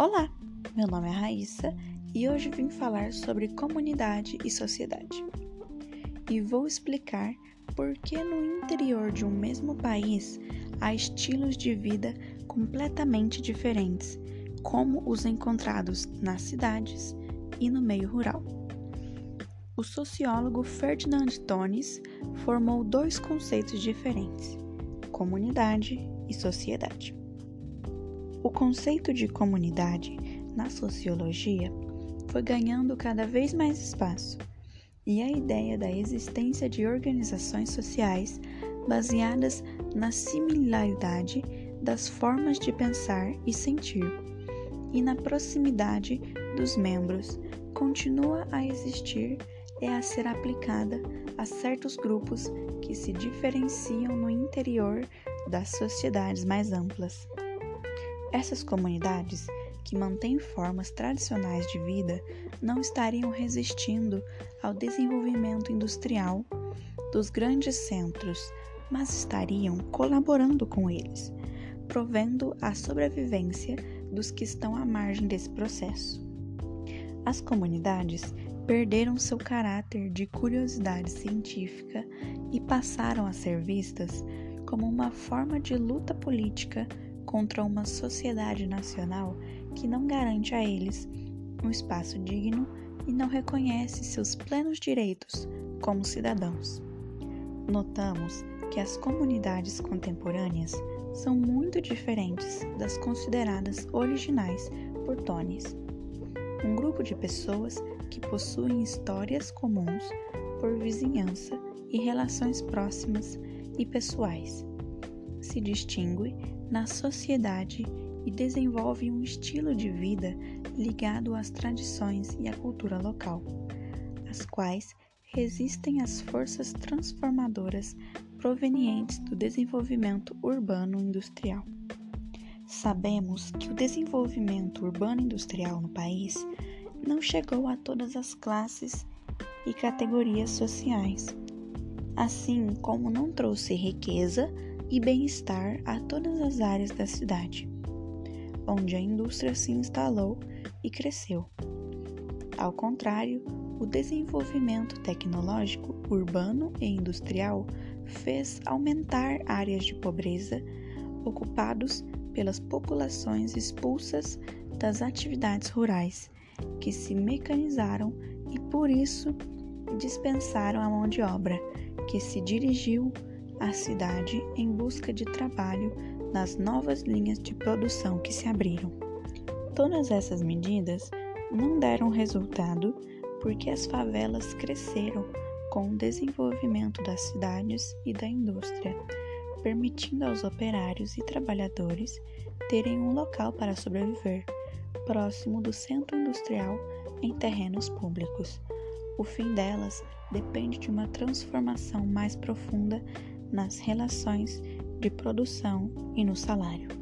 Olá, meu nome é Raíssa e hoje vim falar sobre comunidade e sociedade. E vou explicar por que no interior de um mesmo país há estilos de vida completamente diferentes, como os encontrados nas cidades e no meio rural. O sociólogo Ferdinand Tones formou dois conceitos diferentes: comunidade e sociedade. O conceito de comunidade na sociologia foi ganhando cada vez mais espaço, e a ideia da existência de organizações sociais baseadas na similaridade das formas de pensar e sentir e na proximidade dos membros continua a existir e a ser aplicada a certos grupos que se diferenciam no interior das sociedades mais amplas. Essas comunidades, que mantêm formas tradicionais de vida, não estariam resistindo ao desenvolvimento industrial dos grandes centros, mas estariam colaborando com eles, provendo a sobrevivência dos que estão à margem desse processo. As comunidades perderam seu caráter de curiosidade científica e passaram a ser vistas como uma forma de luta política contra uma sociedade nacional que não garante a eles um espaço digno e não reconhece seus plenos direitos como cidadãos. Notamos que as comunidades contemporâneas são muito diferentes das consideradas originais por Tones. Um grupo de pessoas que possuem histórias comuns por vizinhança e relações próximas e pessoais. Se distingue na sociedade e desenvolve um estilo de vida ligado às tradições e à cultura local, as quais resistem às forças transformadoras provenientes do desenvolvimento urbano-industrial. Sabemos que o desenvolvimento urbano-industrial no país não chegou a todas as classes e categorias sociais, assim como não trouxe riqueza e bem-estar a todas as áreas da cidade, onde a indústria se instalou e cresceu. Ao contrário, o desenvolvimento tecnológico urbano e industrial fez aumentar áreas de pobreza ocupados pelas populações expulsas das atividades rurais, que se mecanizaram e por isso dispensaram a mão de obra, que se dirigiu a cidade em busca de trabalho nas novas linhas de produção que se abriram. Todas essas medidas não deram resultado porque as favelas cresceram com o desenvolvimento das cidades e da indústria, permitindo aos operários e trabalhadores terem um local para sobreviver, próximo do centro industrial em terrenos públicos. O fim delas depende de uma transformação mais profunda nas relações de produção e no salário.